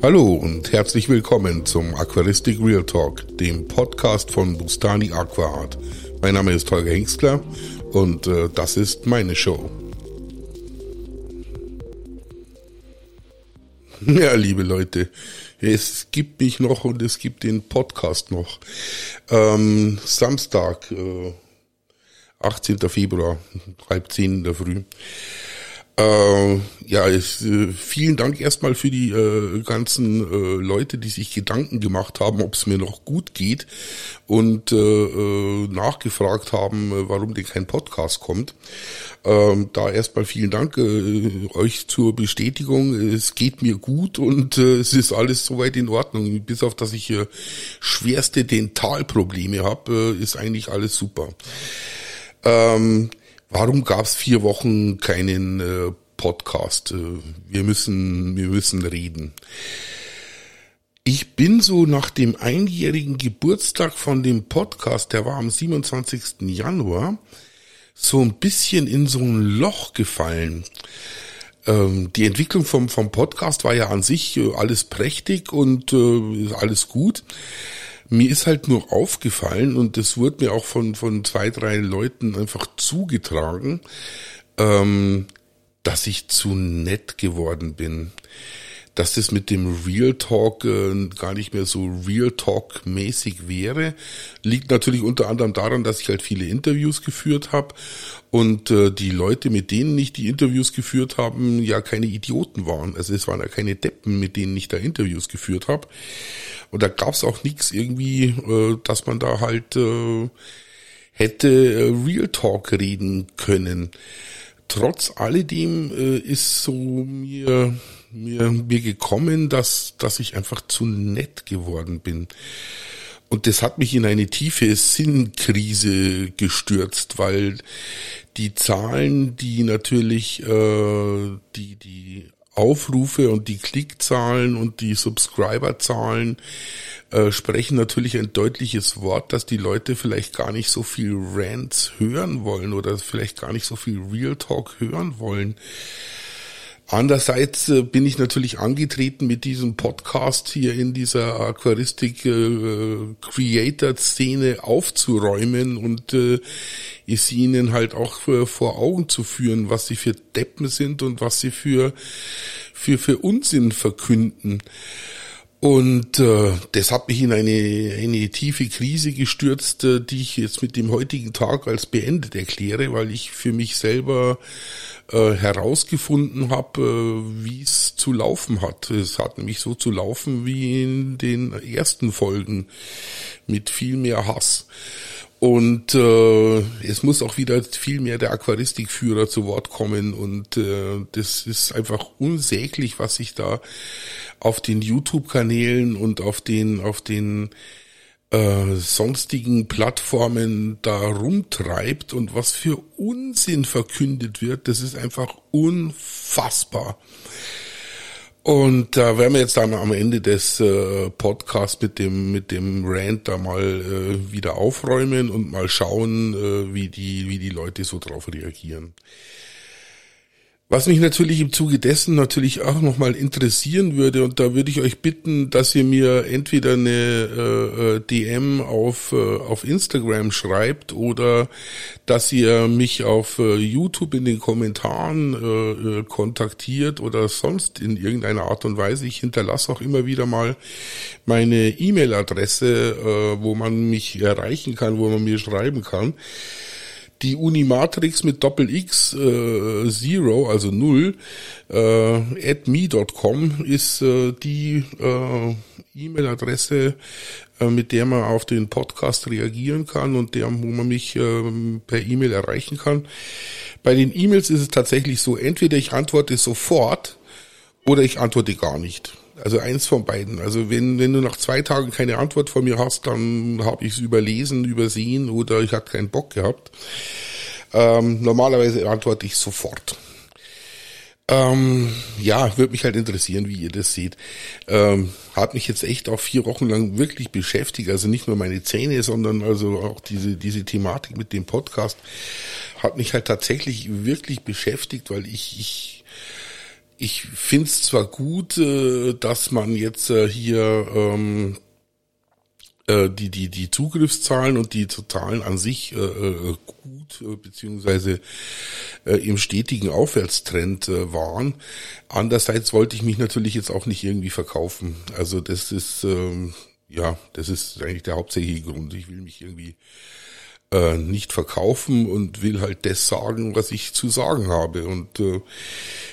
Hallo und herzlich willkommen zum Aquaristik Real Talk, dem Podcast von Bustani Aquaart. Mein Name ist Holger Hengstler und äh, das ist meine Show. Ja, liebe Leute, es gibt mich noch und es gibt den Podcast noch. Ähm, Samstag, äh, 18. Februar, halb zehn in der Früh. Äh, ja, ich, äh, vielen Dank erstmal für die äh, ganzen äh, Leute, die sich Gedanken gemacht haben, ob es mir noch gut geht und äh, nachgefragt haben, warum denn kein Podcast kommt. Ähm, da erstmal vielen Dank euch zur Bestätigung. Es geht mir gut und es ist alles soweit in Ordnung. Bis auf, dass ich schwerste Dentalprobleme habe, ist eigentlich alles super. Ähm, Warum gab es vier Wochen keinen äh, Podcast? Äh, wir müssen, wir müssen reden. Ich bin so nach dem einjährigen Geburtstag von dem Podcast, der war am 27. Januar, so ein bisschen in so ein Loch gefallen. Ähm, die Entwicklung vom, vom Podcast war ja an sich äh, alles prächtig und äh, alles gut. Mir ist halt nur aufgefallen und das wurde mir auch von, von zwei, drei Leuten einfach zugetragen, ähm, dass ich zu nett geworden bin dass das mit dem Real Talk äh, gar nicht mehr so Real Talk mäßig wäre, liegt natürlich unter anderem daran, dass ich halt viele Interviews geführt habe und äh, die Leute, mit denen ich die Interviews geführt haben, ja keine Idioten waren. Also es waren ja keine Deppen, mit denen ich da Interviews geführt habe. Und da gab's auch nichts irgendwie, äh, dass man da halt äh, hätte äh, Real Talk reden können. Trotz alledem äh, ist so mir mir, mir gekommen, dass, dass ich einfach zu nett geworden bin. Und das hat mich in eine tiefe Sinnkrise gestürzt, weil die Zahlen, die natürlich äh, die die Aufrufe und die Klickzahlen und die Subscriberzahlen äh, sprechen natürlich ein deutliches Wort, dass die Leute vielleicht gar nicht so viel Rants hören wollen oder vielleicht gar nicht so viel Real Talk hören wollen. Andererseits äh, bin ich natürlich angetreten mit diesem Podcast hier in dieser Aquaristik äh, Creator Szene aufzuräumen und äh, ist ihnen halt auch vor Augen zu führen, was sie für Deppen sind und was sie für für für Unsinn verkünden. Und äh, das hat mich in eine, eine tiefe Krise gestürzt, äh, die ich jetzt mit dem heutigen Tag als beendet erkläre, weil ich für mich selber äh, herausgefunden habe, äh, wie es zu laufen hat. Es hat nämlich so zu laufen wie in den ersten Folgen mit viel mehr Hass. Und äh, es muss auch wieder viel mehr der Aquaristikführer zu Wort kommen. Und äh, das ist einfach unsäglich, was sich da auf den YouTube-Kanälen und auf den, auf den äh, sonstigen Plattformen da rumtreibt und was für Unsinn verkündet wird, das ist einfach unfassbar. Und da werden wir jetzt dann am Ende des äh, Podcasts mit dem mit dem Rant da mal äh, wieder aufräumen und mal schauen, äh, wie die wie die Leute so drauf reagieren. Was mich natürlich im Zuge dessen natürlich auch nochmal interessieren würde, und da würde ich euch bitten, dass ihr mir entweder eine äh, äh DM auf, äh, auf Instagram schreibt oder dass ihr mich auf äh, YouTube in den Kommentaren äh, äh, kontaktiert oder sonst in irgendeiner Art und Weise. Ich hinterlasse auch immer wieder mal meine E-Mail-Adresse, äh, wo man mich erreichen kann, wo man mir schreiben kann. Die Unimatrix mit Doppel X äh, Zero, also null, äh, at me.com ist äh, die äh, E-Mail-Adresse, äh, mit der man auf den Podcast reagieren kann und der, wo man mich äh, per E-Mail erreichen kann. Bei den E-Mails ist es tatsächlich so, entweder ich antworte sofort oder ich antworte gar nicht. Also eins von beiden. Also wenn, wenn du nach zwei Tagen keine Antwort von mir hast, dann habe ich es überlesen, übersehen oder ich hatte keinen Bock gehabt. Ähm, normalerweise antworte ich sofort. Ähm, ja, würde mich halt interessieren, wie ihr das seht. Ähm, hat mich jetzt echt auch vier Wochen lang wirklich beschäftigt. Also nicht nur meine Zähne, sondern also auch diese, diese Thematik mit dem Podcast hat mich halt tatsächlich wirklich beschäftigt, weil ich, ich ich finde es zwar gut, äh, dass man jetzt äh, hier ähm, äh, die, die, die Zugriffszahlen und die Zahlen an sich äh, äh, gut äh, beziehungsweise äh, im stetigen Aufwärtstrend äh, waren. Andererseits wollte ich mich natürlich jetzt auch nicht irgendwie verkaufen. Also das ist ähm, ja, das ist eigentlich der hauptsächliche Grund. Ich will mich irgendwie äh, nicht verkaufen und will halt das sagen, was ich zu sagen habe. Und äh,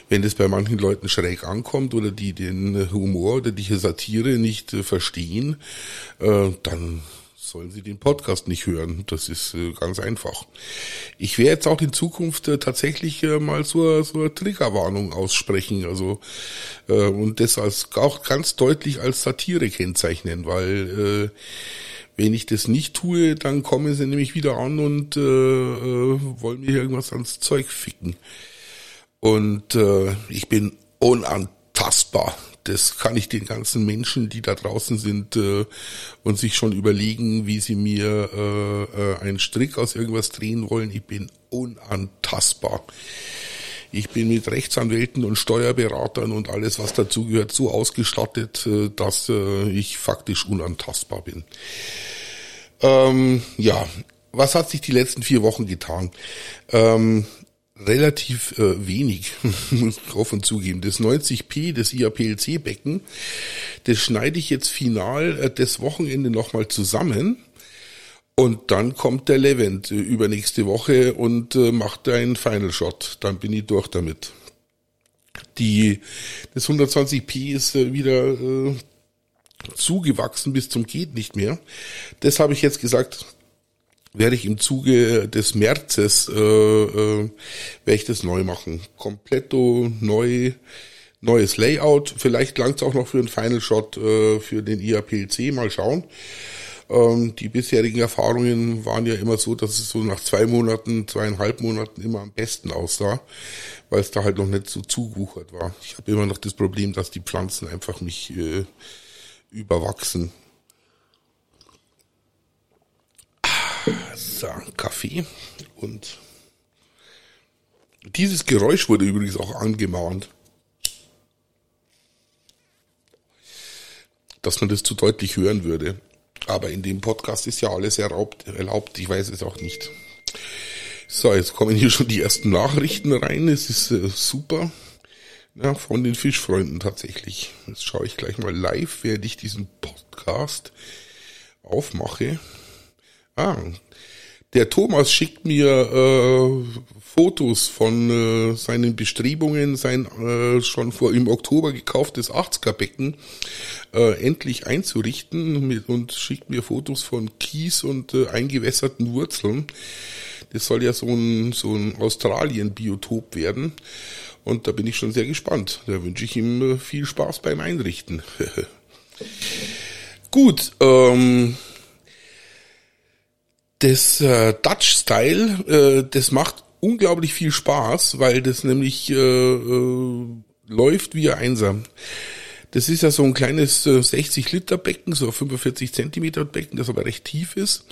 wenn das bei manchen Leuten schräg ankommt oder die den Humor oder die Satire nicht äh, verstehen, äh, dann sollen sie den Podcast nicht hören. Das ist äh, ganz einfach. Ich werde jetzt auch in Zukunft äh, tatsächlich äh, mal so, so eine Triggerwarnung aussprechen. Also und das als auch ganz deutlich als Satire kennzeichnen, weil wenn ich das nicht tue, dann kommen sie nämlich wieder an und wollen mir irgendwas ans Zeug ficken. Und ich bin unantastbar. Das kann ich den ganzen Menschen, die da draußen sind äh, und sich schon überlegen, wie sie mir äh, äh, einen Strick aus irgendwas drehen wollen. Ich bin unantastbar. Ich bin mit Rechtsanwälten und Steuerberatern und alles, was dazugehört, so ausgestattet, äh, dass äh, ich faktisch unantastbar bin. Ähm, ja, was hat sich die letzten vier Wochen getan? Ähm, relativ äh, wenig, muss ich offen zugeben. Das 90p, das IAPLC-Becken, das schneide ich jetzt final äh, das Wochenende nochmal zusammen. Und dann kommt der Levent äh, übernächste Woche und äh, macht einen Final Shot. Dann bin ich durch damit. Die, das 120p ist äh, wieder äh, zugewachsen bis zum geht nicht mehr. Das habe ich jetzt gesagt, werde ich im Zuge des Märzes, äh, äh, werde ich das neu machen. Kompletto neu, neues Layout. Vielleicht langt es auch noch für einen Final Shot äh, für den IAPLC. Mal schauen. Ähm, die bisherigen Erfahrungen waren ja immer so, dass es so nach zwei Monaten, zweieinhalb Monaten immer am besten aussah, weil es da halt noch nicht so zugewuchert war. Ich habe immer noch das Problem, dass die Pflanzen einfach mich äh, überwachsen. So, Kaffee und dieses Geräusch wurde übrigens auch angemahnt. Dass man das zu deutlich hören würde. Aber in dem Podcast ist ja alles erlaubt, erlaubt. Ich weiß es auch nicht. So, jetzt kommen hier schon die ersten Nachrichten rein. Es ist äh, super. Ja, von den Fischfreunden tatsächlich. Jetzt schaue ich gleich mal live, während ich diesen Podcast aufmache. Ah, der Thomas schickt mir äh, Fotos von äh, seinen Bestrebungen, sein äh, schon vor im Oktober gekauftes 80er-Becken äh, endlich einzurichten mit, und schickt mir Fotos von Kies und äh, eingewässerten Wurzeln. Das soll ja so ein, so ein Australien-Biotop werden. Und da bin ich schon sehr gespannt. Da wünsche ich ihm äh, viel Spaß beim Einrichten. Gut, ähm, das äh, Dutch Style, äh, das macht unglaublich viel Spaß, weil das nämlich äh, äh, läuft wie einsam. Das ist ja so ein kleines äh, 60 Liter Becken, so 45 Zentimeter Becken, das aber recht tief ist.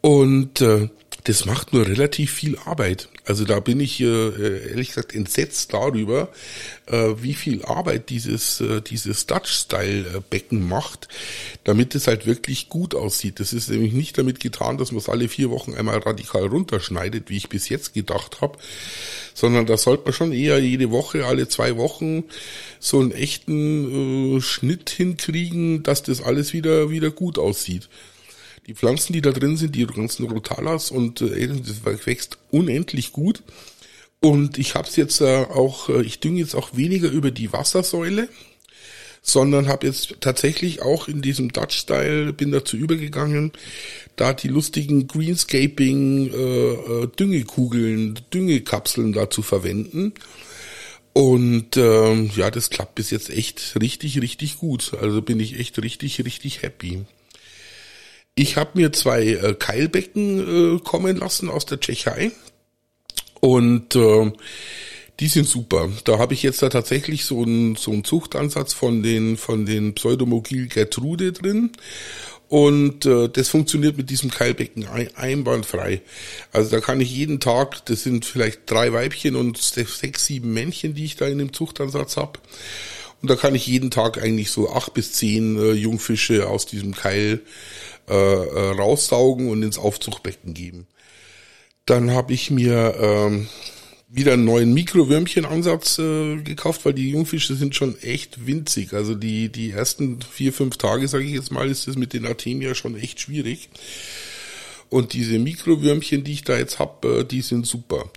Und äh, das macht nur relativ viel Arbeit. Also da bin ich äh, ehrlich gesagt entsetzt darüber, äh, wie viel Arbeit dieses äh, dieses Dutch-Style-Becken macht, damit es halt wirklich gut aussieht. Das ist nämlich nicht damit getan, dass man es alle vier Wochen einmal radikal runterschneidet, wie ich bis jetzt gedacht habe, sondern da sollte man schon eher jede Woche, alle zwei Wochen so einen echten äh, Schnitt hinkriegen, dass das alles wieder wieder gut aussieht die Pflanzen, die da drin sind, die ganzen Rotalas und äh, das wächst unendlich gut. Und ich habe es jetzt äh, auch, äh, ich dünge jetzt auch weniger über die Wassersäule, sondern habe jetzt tatsächlich auch in diesem Dutch-Style, bin dazu übergegangen, da die lustigen Greenscaping äh, äh, Düngekapseln da zu verwenden. Und ähm, ja, das klappt bis jetzt echt richtig, richtig gut. Also bin ich echt richtig, richtig happy. Ich habe mir zwei äh, Keilbecken äh, kommen lassen aus der Tschechei und äh, die sind super. Da habe ich jetzt da tatsächlich so einen so einen Zuchtansatz von den von den Pseudomogil Gertrude drin Und äh, das funktioniert mit diesem Keilbecken ein, einwandfrei. Also da kann ich jeden Tag, das sind vielleicht drei Weibchen und sechs, sieben Männchen, die ich da in dem Zuchtansatz habe. Und da kann ich jeden Tag eigentlich so acht bis zehn äh, Jungfische aus diesem Keil äh, äh, raussaugen und ins Aufzuchtbecken geben. Dann habe ich mir ähm, wieder einen neuen Mikrowürmchenansatz äh, gekauft, weil die Jungfische sind schon echt winzig. Also die, die ersten vier, fünf Tage, sage ich jetzt mal, ist das mit den Artemia schon echt schwierig. Und diese Mikrowürmchen, die ich da jetzt hab, äh, die sind super.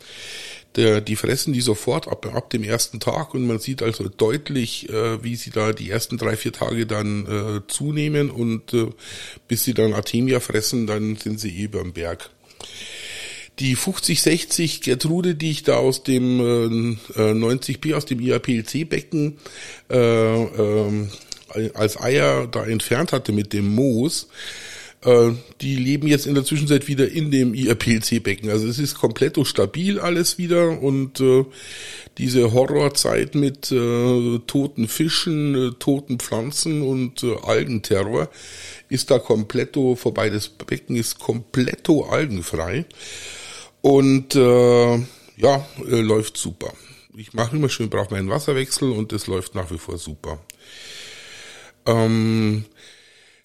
Der, die fressen die sofort ab, ab dem ersten Tag und man sieht also deutlich, äh, wie sie da die ersten drei, vier Tage dann äh, zunehmen und äh, bis sie dann Artemia fressen, dann sind sie eh überm Berg. Die 5060 Gertrude, die ich da aus dem äh, 90p, aus dem IAPLC-Becken äh, äh, als Eier da entfernt hatte mit dem Moos, äh, die leben jetzt in der Zwischenzeit wieder in dem IRPLC-Becken. Also es ist komplett stabil alles wieder und äh, diese Horrorzeit mit äh, toten Fischen, äh, toten Pflanzen und äh, Algenterror ist da komplett vorbei. Das Becken ist komplett algenfrei. Und ja, läuft super. Ich mache immer schön, brauche meinen Wasserwechsel und das läuft nach wie vor super. Ähm,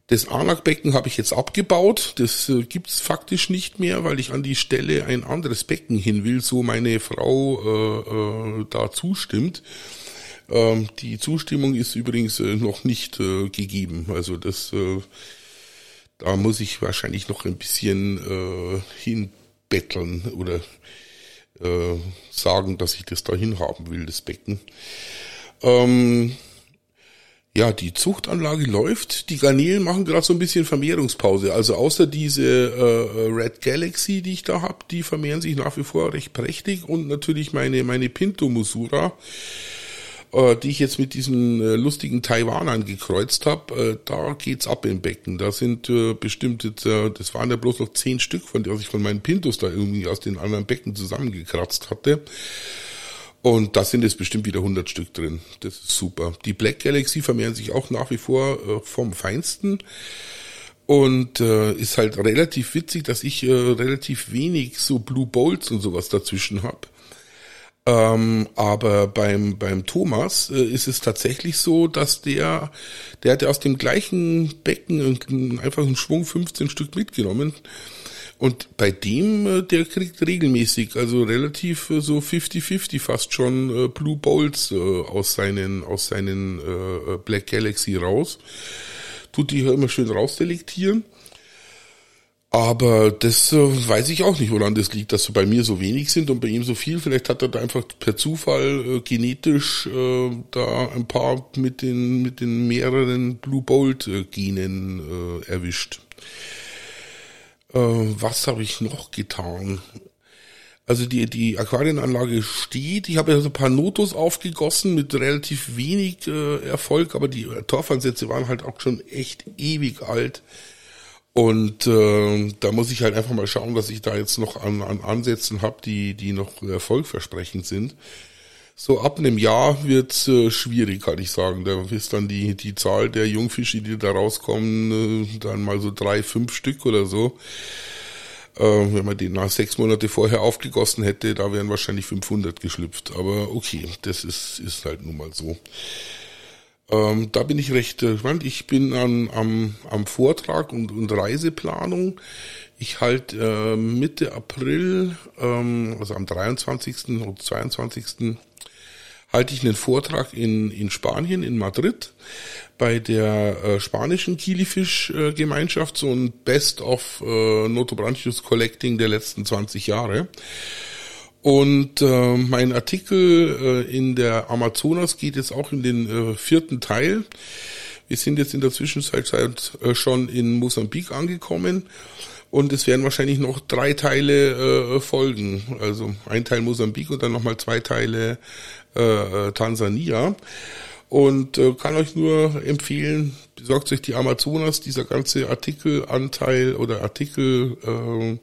das Anak-Becken habe ich jetzt abgebaut. Das äh, gibt's faktisch nicht mehr, weil ich an die Stelle ein anderes Becken hin will, so meine Frau äh, äh, da zustimmt. Ähm, die Zustimmung ist übrigens äh, noch nicht äh, gegeben. Also das, äh, da muss ich wahrscheinlich noch ein bisschen äh, hin betteln oder äh, sagen, dass ich das dahin haben will, das Becken. Ähm, ja, die Zuchtanlage läuft. Die Garnelen machen gerade so ein bisschen Vermehrungspause. Also außer diese äh, Red Galaxy, die ich da hab, die vermehren sich nach wie vor recht prächtig und natürlich meine meine Pinto Musura äh, die ich jetzt mit diesen äh, lustigen Taiwanern gekreuzt habe, äh, da geht's ab im Becken. Da sind äh, bestimmt jetzt, äh, das waren ja bloß noch zehn Stück, von denen ich von meinen Pintos da irgendwie aus den anderen Becken zusammengekratzt hatte. Und da sind jetzt bestimmt wieder 100 Stück drin. Das ist super. Die Black Galaxy vermehren sich auch nach wie vor äh, vom Feinsten. Und äh, ist halt relativ witzig, dass ich äh, relativ wenig so Blue Bolts und sowas dazwischen hab. Ähm, aber beim, beim Thomas äh, ist es tatsächlich so, dass der, der hat ja aus dem gleichen Becken einfach einen Schwung 15 Stück mitgenommen. Und bei dem, äh, der kriegt regelmäßig, also relativ äh, so 50-50 fast schon äh, Blue Bolts aus seinen, aus seinen Black Galaxy raus. Tut die immer schön rausselektieren. Aber das weiß ich auch nicht, woran das liegt, dass so bei mir so wenig sind und bei ihm so viel. Vielleicht hat er da einfach per Zufall äh, genetisch äh, da ein paar mit den mit den mehreren Blue Bolt Genen äh, erwischt. Äh, was habe ich noch getan? Also die, die Aquarienanlage steht. Ich habe ja so ein paar Notos aufgegossen mit relativ wenig äh, Erfolg, aber die Torfansätze waren halt auch schon echt ewig alt. Und äh, da muss ich halt einfach mal schauen, dass ich da jetzt noch an, an Ansätzen habe, die, die noch erfolgversprechend sind. So ab einem Jahr wird's äh, schwierig, kann ich sagen. Da ist dann die, die Zahl der Jungfische, die da rauskommen, äh, dann mal so drei, fünf Stück oder so. Äh, wenn man den nach sechs Monate vorher aufgegossen hätte, da wären wahrscheinlich 500 geschlüpft. Aber okay, das ist, ist halt nun mal so. Ähm, da bin ich recht gespannt. Ich bin an, am, am Vortrag und, und Reiseplanung. Ich halte äh, Mitte April, ähm, also am 23. und 22. halte ich einen Vortrag in, in Spanien, in Madrid, bei der äh, spanischen Kilifisch-Gemeinschaft, so ein Best of äh, Notobranchius Collecting der letzten 20 Jahre. Und äh, mein Artikel äh, in der Amazonas geht jetzt auch in den äh, vierten Teil. Wir sind jetzt in der Zwischenzeit äh, schon in Mosambik angekommen und es werden wahrscheinlich noch drei Teile äh, folgen. Also ein Teil Mosambik und dann nochmal zwei Teile äh, äh, Tansania. Und äh, kann euch nur empfehlen, besorgt euch die Amazonas, dieser ganze Artikelanteil oder Artikel äh,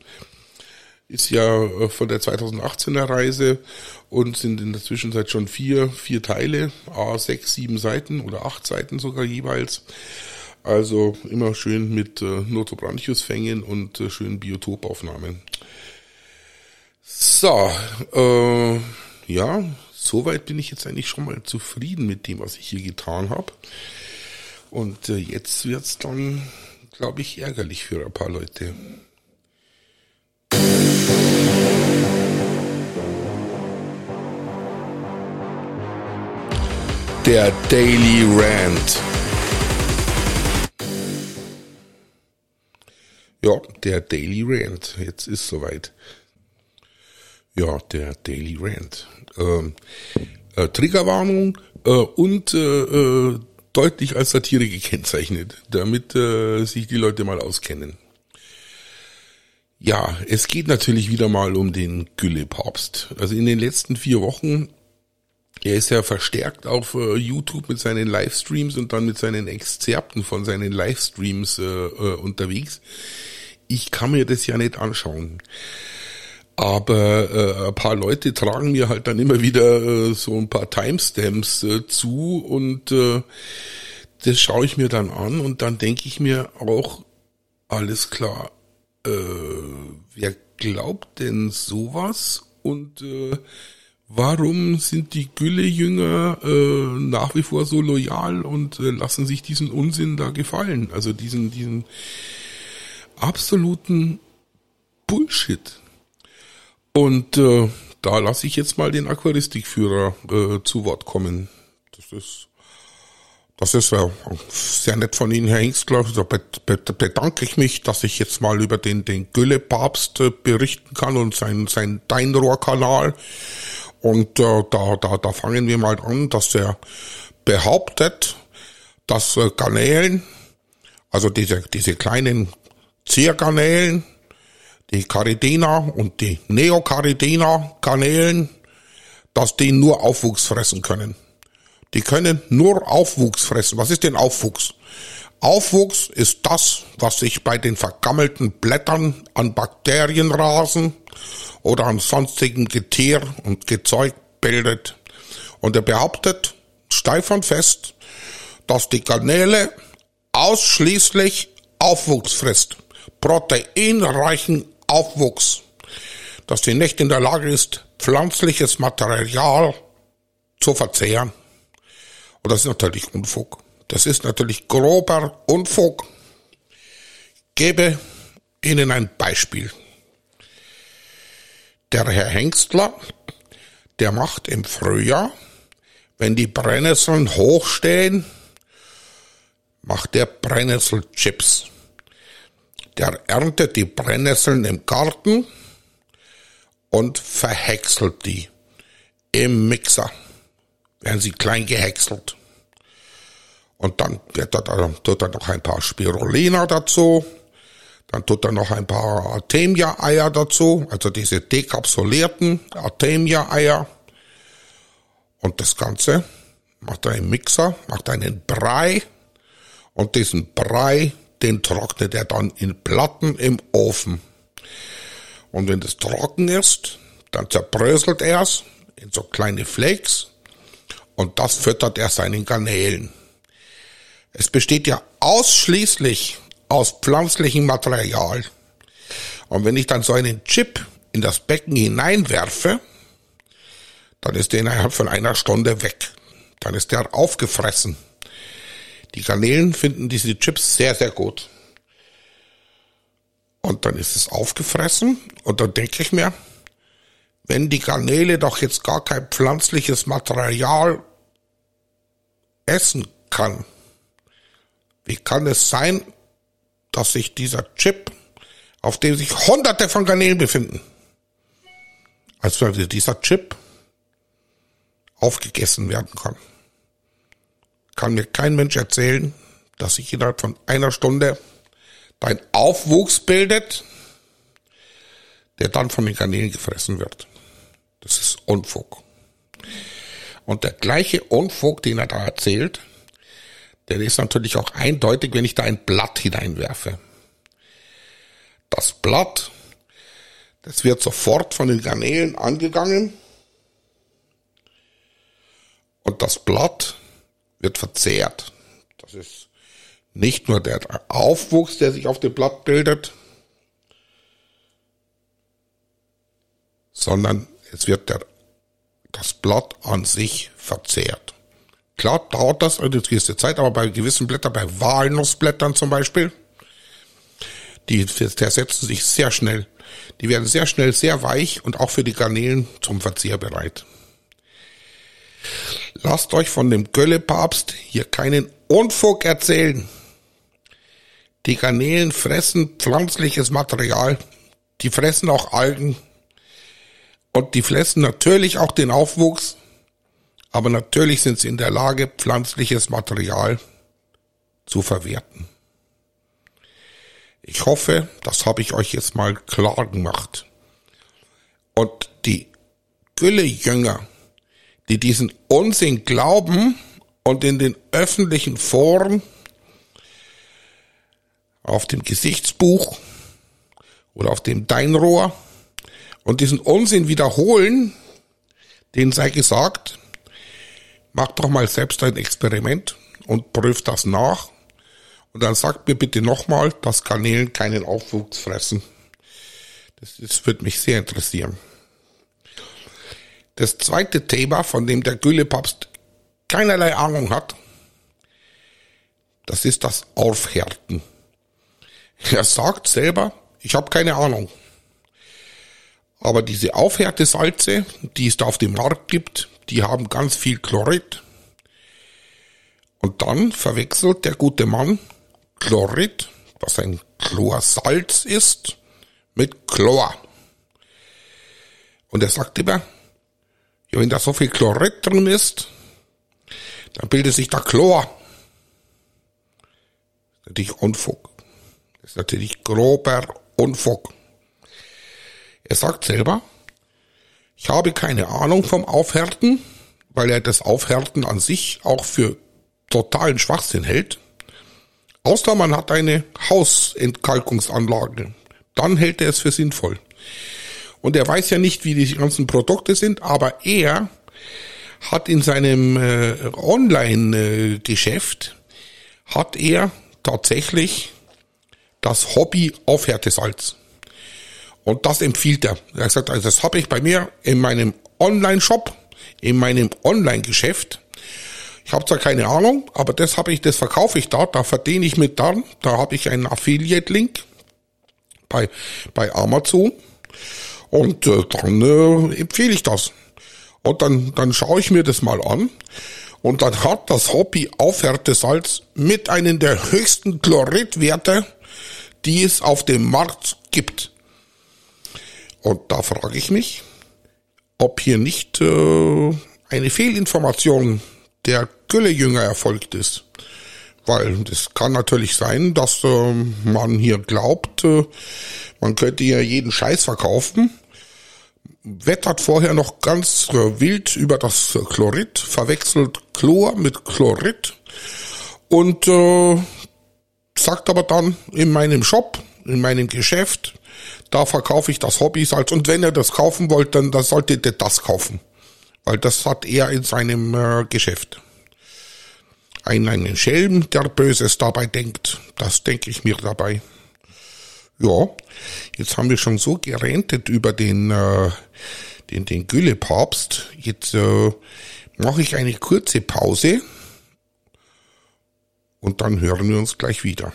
ist ja äh, von der 2018er Reise und sind in der Zwischenzeit schon vier, vier Teile, a sechs, sieben Seiten oder acht Seiten sogar jeweils. Also immer schön mit äh, Notobranchius-Fängen und äh, schönen Biotopaufnahmen. So, äh, ja, soweit bin ich jetzt eigentlich schon mal zufrieden mit dem, was ich hier getan habe. Und äh, jetzt wird's dann, glaube ich, ärgerlich für ein paar Leute. Der Daily Rant. Ja, der Daily Rant. Jetzt ist soweit. Ja, der Daily Rant. Ähm, äh, Triggerwarnung äh, und äh, äh, deutlich als Satire gekennzeichnet, damit äh, sich die Leute mal auskennen. Ja, es geht natürlich wieder mal um den Gülle-Papst. Also in den letzten vier Wochen, er ist ja verstärkt auf äh, YouTube mit seinen Livestreams und dann mit seinen Exzerpten von seinen Livestreams äh, äh, unterwegs. Ich kann mir das ja nicht anschauen. Aber äh, ein paar Leute tragen mir halt dann immer wieder äh, so ein paar Timestamps äh, zu und äh, das schaue ich mir dann an und dann denke ich mir auch, alles klar, äh, wer glaubt denn sowas und äh, warum sind die Gülle-Jünger äh, nach wie vor so loyal und äh, lassen sich diesen Unsinn da gefallen? Also diesen, diesen absoluten Bullshit. Und äh, da lasse ich jetzt mal den Aquaristikführer äh, zu Wort kommen. Das ist das ist äh, sehr nett von Ihnen, Herr Hengstler. Da bedanke ich mich, dass ich jetzt mal über den, den Gülle-Papst äh, berichten kann und sein, sein Deinrohr-Kanal. Und äh, da, da, da fangen wir mal an, dass er behauptet, dass äh, Garnelen, also diese, diese kleinen Ziergarnelen, die Caridina und die Neocaridina-Garnelen, dass die nur Aufwuchs fressen können. Die können nur Aufwuchs fressen. Was ist denn Aufwuchs? Aufwuchs ist das, was sich bei den vergammelten Blättern an Bakterienrasen oder an sonstigem Getier und Gezeug bildet. Und er behauptet steif und fest, dass die Garnele ausschließlich Aufwuchs frisst. Proteinreichen Aufwuchs. Dass die nicht in der Lage ist, pflanzliches Material zu verzehren. Und das ist natürlich Unfug. Das ist natürlich grober Unfug. gebe Ihnen ein Beispiel. Der Herr Hengstler, der macht im Frühjahr, wenn die Brennnesseln hochstehen, macht der Brennnesselchips. Der erntet die Brennnesseln im Garten und verhäckselt die im Mixer werden sie klein gehäckselt. Und dann tut er noch ein paar Spirulina dazu. Dann tut er noch ein paar Artemia-Eier dazu, also diese dekapsulierten Artemia-Eier. Und das Ganze macht er im Mixer, macht einen Brei. Und diesen Brei, den trocknet er dann in Platten im Ofen. Und wenn das trocken ist, dann zerbröselt er es in so kleine Flakes und das füttert er seinen Garnelen. Es besteht ja ausschließlich aus pflanzlichem Material. Und wenn ich dann so einen Chip in das Becken hineinwerfe, dann ist der innerhalb von einer Stunde weg. Dann ist der aufgefressen. Die Garnelen finden diese Chips sehr, sehr gut. Und dann ist es aufgefressen und dann denke ich mir, wenn die Garnele doch jetzt gar kein pflanzliches Material essen kann. Wie kann es sein, dass sich dieser Chip, auf dem sich hunderte von Garnelen befinden, als würde dieser Chip aufgegessen werden kann? Kann mir kein Mensch erzählen, dass sich innerhalb von einer Stunde dein Aufwuchs bildet, der dann von den Garnelen gefressen wird. Das ist Unfug. Und der gleiche Unfug, den er da erzählt, der ist natürlich auch eindeutig, wenn ich da ein Blatt hineinwerfe. Das Blatt, das wird sofort von den Garnelen angegangen und das Blatt wird verzehrt. Das ist nicht nur der Aufwuchs, der sich auf dem Blatt bildet, sondern es wird der, das Blatt an sich verzehrt. Klar dauert das eine gewisse Zeit, aber bei gewissen Blättern, bei Walnussblättern zum Beispiel, die zersetzen sich sehr schnell. Die werden sehr schnell sehr weich und auch für die Garnelen zum Verzehr bereit. Lasst euch von dem Göllepapst hier keinen Unfug erzählen. Die Garnelen fressen pflanzliches Material, die fressen auch Algen und die fressen natürlich auch den Aufwuchs, aber natürlich sind sie in der Lage, pflanzliches Material zu verwerten. Ich hoffe, das habe ich euch jetzt mal klar gemacht. Und die Gülle-Jünger, die diesen Unsinn glauben und in den öffentlichen Foren auf dem Gesichtsbuch oder auf dem Deinrohr und diesen Unsinn wiederholen, denen sei gesagt, macht doch mal selbst ein Experiment und prüft das nach und dann sagt mir bitte nochmal, dass Garnelen keinen Aufwuchs fressen. Das, das wird mich sehr interessieren. Das zweite Thema, von dem der Güllepapst keinerlei Ahnung hat, das ist das Aufhärten. Er sagt selber, ich habe keine Ahnung. Aber diese Aufhärtesalze, die es da auf dem Markt gibt, die haben ganz viel Chlorid. Und dann verwechselt der gute Mann Chlorid, was ein Chlorsalz ist, mit Chlor. Und er sagt immer, wenn da so viel Chlorid drin ist, dann bildet sich da Chlor. Das ist natürlich Unfug. Das ist natürlich grober Unfug. Er sagt selber, ich habe keine Ahnung vom Aufhärten, weil er das Aufhärten an sich auch für totalen Schwachsinn hält. Außer man hat eine Hausentkalkungsanlage. Dann hält er es für sinnvoll. Und er weiß ja nicht, wie die ganzen Produkte sind, aber er hat in seinem äh, Online-Geschäft, hat er tatsächlich das Hobby Aufhärtesalz. Und das empfiehlt er. Er sagt, also das habe ich bei mir in meinem Online-Shop, in meinem Online-Geschäft. Ich habe zwar keine Ahnung, aber das habe ich, das verkaufe ich da, da verdiene ich mit dran. Da habe ich einen Affiliate-Link bei, bei Amazon. Und äh, dann äh, empfehle ich das. Und dann, dann schaue ich mir das mal an. Und dann hat das Hobby Aufhärtesalz mit einem der höchsten Chloridwerte, die es auf dem Markt gibt. Und da frage ich mich, ob hier nicht äh, eine Fehlinformation der Güllejünger erfolgt ist. Weil es kann natürlich sein, dass äh, man hier glaubt, äh, man könnte ja jeden Scheiß verkaufen, wettert vorher noch ganz äh, wild über das Chlorid, verwechselt Chlor mit Chlorid und äh, sagt aber dann in meinem Shop, in meinem Geschäft, da verkaufe ich das Hobbysalz und wenn ihr das kaufen wollt, dann, dann solltet ihr das kaufen. Weil das hat er in seinem äh, Geschäft. Ein, einen Schelm, der Böses dabei denkt. Das denke ich mir dabei. Ja, jetzt haben wir schon so gerentet über den, äh, den, den Güllepapst. Jetzt äh, mache ich eine kurze Pause und dann hören wir uns gleich wieder.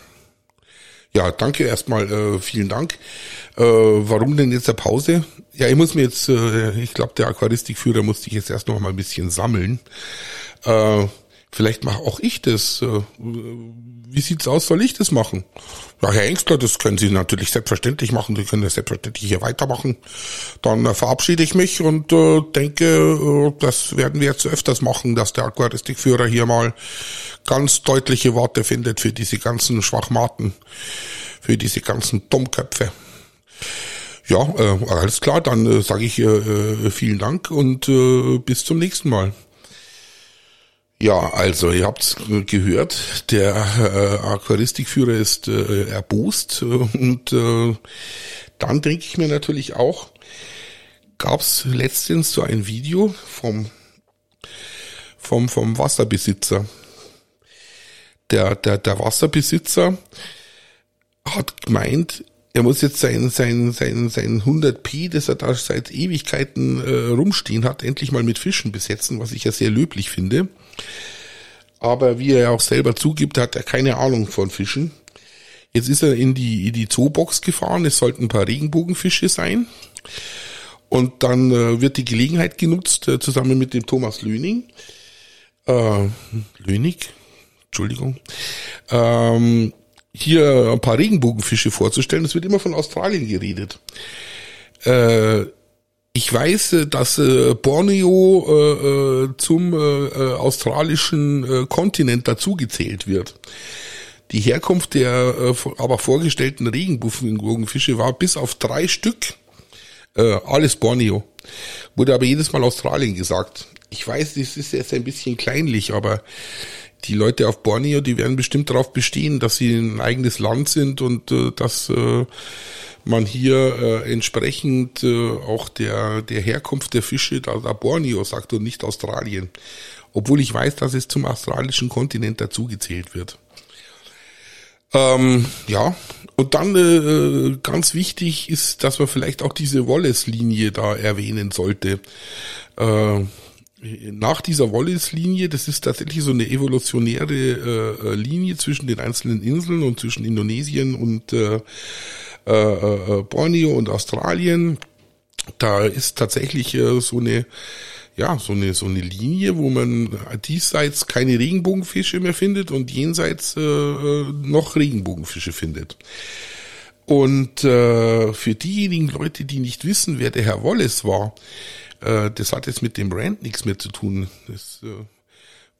Ja, danke erstmal, äh, vielen Dank. Äh, warum denn jetzt eine Pause? Ja, ich muss mir jetzt, äh, ich glaube, der Aquaristikführer musste sich jetzt erst noch mal ein bisschen sammeln. Äh, vielleicht mache auch ich das. Äh, wie sieht's aus? Soll ich das machen? Ja, Herr Engstler, das können Sie natürlich selbstverständlich machen. Sie können das selbstverständlich hier weitermachen. Dann äh, verabschiede ich mich und äh, denke, äh, das werden wir jetzt öfters machen, dass der Aquaristikführer hier mal ganz deutliche Worte findet für diese ganzen Schwachmaten, für diese ganzen Dummköpfe. Ja, äh, alles klar, dann äh, sage ich äh, äh, vielen Dank und äh, bis zum nächsten Mal. Ja, also ihr habt's gehört, der äh, Aquaristikführer ist äh, erbost und äh, dann denke ich mir natürlich auch, gab's letztens so ein Video vom vom vom Wasserbesitzer. der, der, der Wasserbesitzer hat gemeint, er muss jetzt sein, sein, sein, sein 100p, das er da seit Ewigkeiten äh, rumstehen hat, endlich mal mit Fischen besetzen, was ich ja sehr löblich finde. Aber wie er auch selber zugibt, hat er keine Ahnung von Fischen. Jetzt ist er in die, in die Zoobox gefahren, es sollten ein paar Regenbogenfische sein. Und dann äh, wird die Gelegenheit genutzt, äh, zusammen mit dem Thomas Löning, äh, Lönig, Entschuldigung, ähm, hier ein paar Regenbogenfische vorzustellen. Es wird immer von Australien geredet. Äh, ich weiß, äh, dass äh, Borneo äh, äh zum äh, australischen äh, Kontinent dazugezählt wird. Die Herkunft der äh, aber vorgestellten Regenbogenfische war bis auf drei Stück äh, alles Borneo. Wurde aber jedes Mal Australien gesagt. Ich weiß, das ist jetzt ein bisschen kleinlich, aber die Leute auf Borneo, die werden bestimmt darauf bestehen, dass sie ein eigenes Land sind und äh, dass äh, man hier äh, entsprechend äh, auch der, der Herkunft der Fische da, da Borneo sagt und nicht Australien. Obwohl ich weiß, dass es zum australischen Kontinent dazugezählt wird. Ähm, ja, und dann äh, ganz wichtig ist, dass man vielleicht auch diese Wallace-Linie da erwähnen sollte. Äh, nach dieser Wallace-Linie, das ist tatsächlich so eine evolutionäre äh, Linie zwischen den einzelnen Inseln und zwischen Indonesien und äh, äh, äh, Borneo und Australien. Da ist tatsächlich äh, so eine ja, so eine, so eine Linie, wo man diesseits keine Regenbogenfische mehr findet und jenseits äh, äh, noch Regenbogenfische findet. Und äh, für diejenigen Leute, die nicht wissen, wer der Herr Wallace war, äh, das hat jetzt mit dem Rand nichts mehr zu tun. Das äh,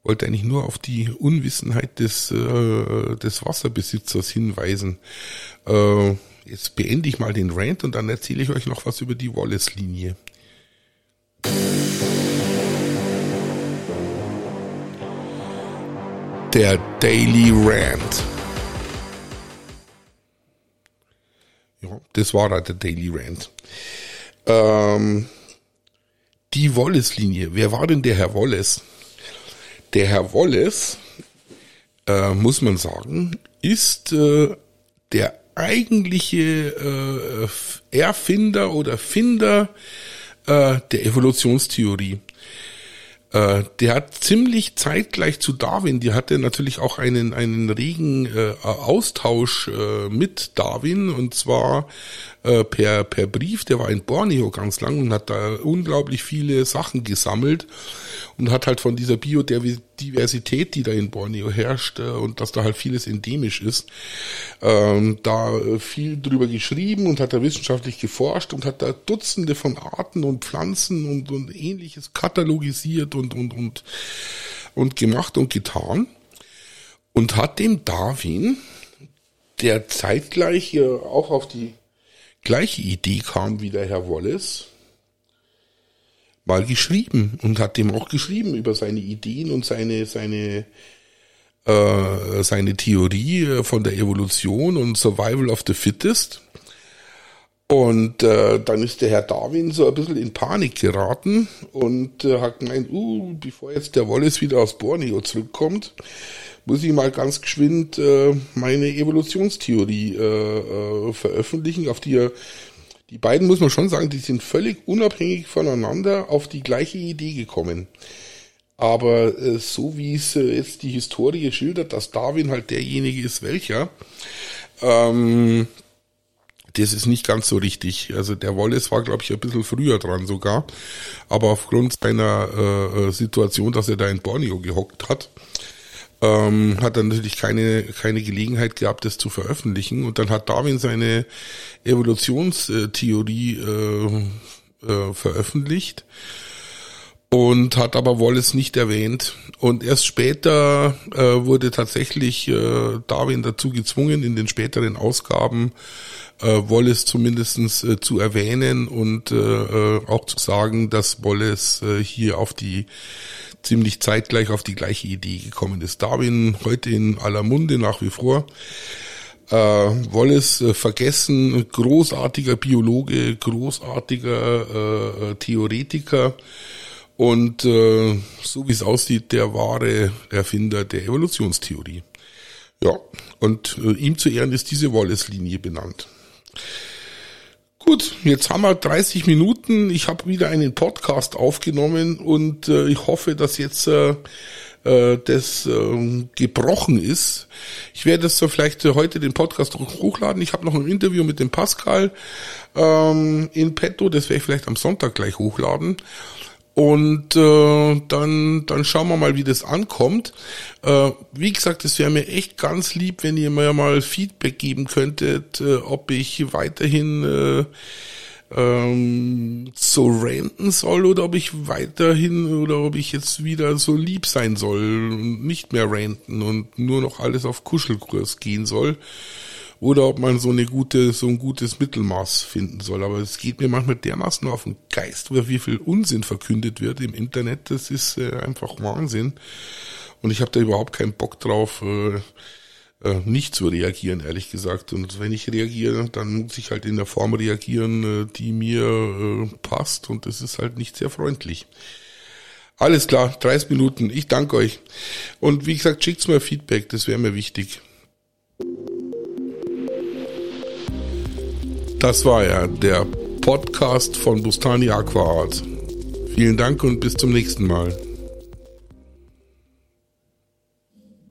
wollte eigentlich nur auf die Unwissenheit des, äh, des Wasserbesitzers hinweisen. Äh, jetzt beende ich mal den Rant und dann erzähle ich euch noch was über die Wallace-Linie. Der Daily Rant. Ja, das war halt der Daily Rant. Ähm, die Wallace-Linie. Wer war denn der Herr Wallace? Der Herr Wallace, äh, muss man sagen, ist äh, der eigentliche äh, Erfinder oder Finder äh, der Evolutionstheorie. Äh, der hat ziemlich zeitgleich zu Darwin, die hatte natürlich auch einen, einen regen äh, Austausch äh, mit Darwin und zwar äh, per, per Brief, der war in Borneo ganz lang und hat da unglaublich viele Sachen gesammelt und hat halt von dieser Biodiversität, die da in Borneo herrscht äh, und dass da halt vieles endemisch ist, ähm, da äh, viel drüber geschrieben und hat da wissenschaftlich geforscht und hat da Dutzende von Arten und Pflanzen und, und ähnliches katalogisiert und, und, und, und gemacht und getan. Und hat dem Darwin, der zeitgleich auch auf die gleiche Idee kam wie der Herr Wallace, mal geschrieben und hat dem auch geschrieben über seine Ideen und seine, seine, äh, seine Theorie von der Evolution und Survival of the Fittest. Und äh, dann ist der Herr Darwin so ein bisschen in Panik geraten und äh, hat gemeint, uh, bevor jetzt der Wallace wieder aus Borneo zurückkommt, muss ich mal ganz geschwind äh, meine Evolutionstheorie äh, äh, veröffentlichen, auf die er die beiden muss man schon sagen, die sind völlig unabhängig voneinander auf die gleiche Idee gekommen. Aber äh, so wie es äh, jetzt die Historie schildert, dass Darwin halt derjenige ist, welcher, ähm, das ist nicht ganz so richtig. Also der Wallace war, glaube ich, ein bisschen früher dran sogar. Aber aufgrund seiner äh, äh Situation, dass er da in Borneo gehockt hat, ähm, hat dann natürlich keine, keine Gelegenheit gehabt, das zu veröffentlichen. Und dann hat Darwin seine Evolutionstheorie äh, äh, veröffentlicht und hat aber Wallace nicht erwähnt. Und erst später äh, wurde tatsächlich äh, Darwin dazu gezwungen, in den späteren Ausgaben äh, Wallace zumindestens äh, zu erwähnen und äh, äh auch zu sagen, dass Wallace äh, hier auf die ziemlich zeitgleich auf die gleiche Idee gekommen ist. Darwin heute in aller Munde nach wie vor. Äh, Wallace äh, vergessen, großartiger Biologe, großartiger äh, äh, Theoretiker und äh, so wie es aussieht, der wahre Erfinder der Evolutionstheorie. Ja, und äh, ihm zu Ehren ist diese Wallace-Linie benannt. Gut, jetzt haben wir 30 Minuten. Ich habe wieder einen Podcast aufgenommen und äh, ich hoffe, dass jetzt äh, äh, das äh, gebrochen ist. Ich werde es so vielleicht heute den Podcast hochladen. Ich habe noch ein Interview mit dem Pascal ähm, in petto. Das werde ich vielleicht am Sonntag gleich hochladen. Und äh, dann, dann schauen wir mal, wie das ankommt. Äh, wie gesagt, es wäre mir echt ganz lieb, wenn ihr mir mal Feedback geben könntet, äh, ob ich weiterhin äh, ähm, so ranten soll oder ob ich weiterhin oder ob ich jetzt wieder so lieb sein soll und nicht mehr ranten und nur noch alles auf Kuschelkurs gehen soll oder ob man so eine gute, so ein gutes Mittelmaß finden soll. Aber es geht mir manchmal dermaßen auf den Geist, wie viel Unsinn verkündet wird im Internet. Das ist äh, einfach Wahnsinn. Und ich habe da überhaupt keinen Bock drauf, äh, äh, nicht zu reagieren, ehrlich gesagt. Und wenn ich reagiere, dann muss ich halt in der Form reagieren, äh, die mir äh, passt. Und das ist halt nicht sehr freundlich. Alles klar, 30 Minuten. Ich danke euch. Und wie gesagt, schickt's mir Feedback, das wäre mir wichtig. Das war ja der Podcast von Bustani Aquaart. Vielen Dank und bis zum nächsten Mal.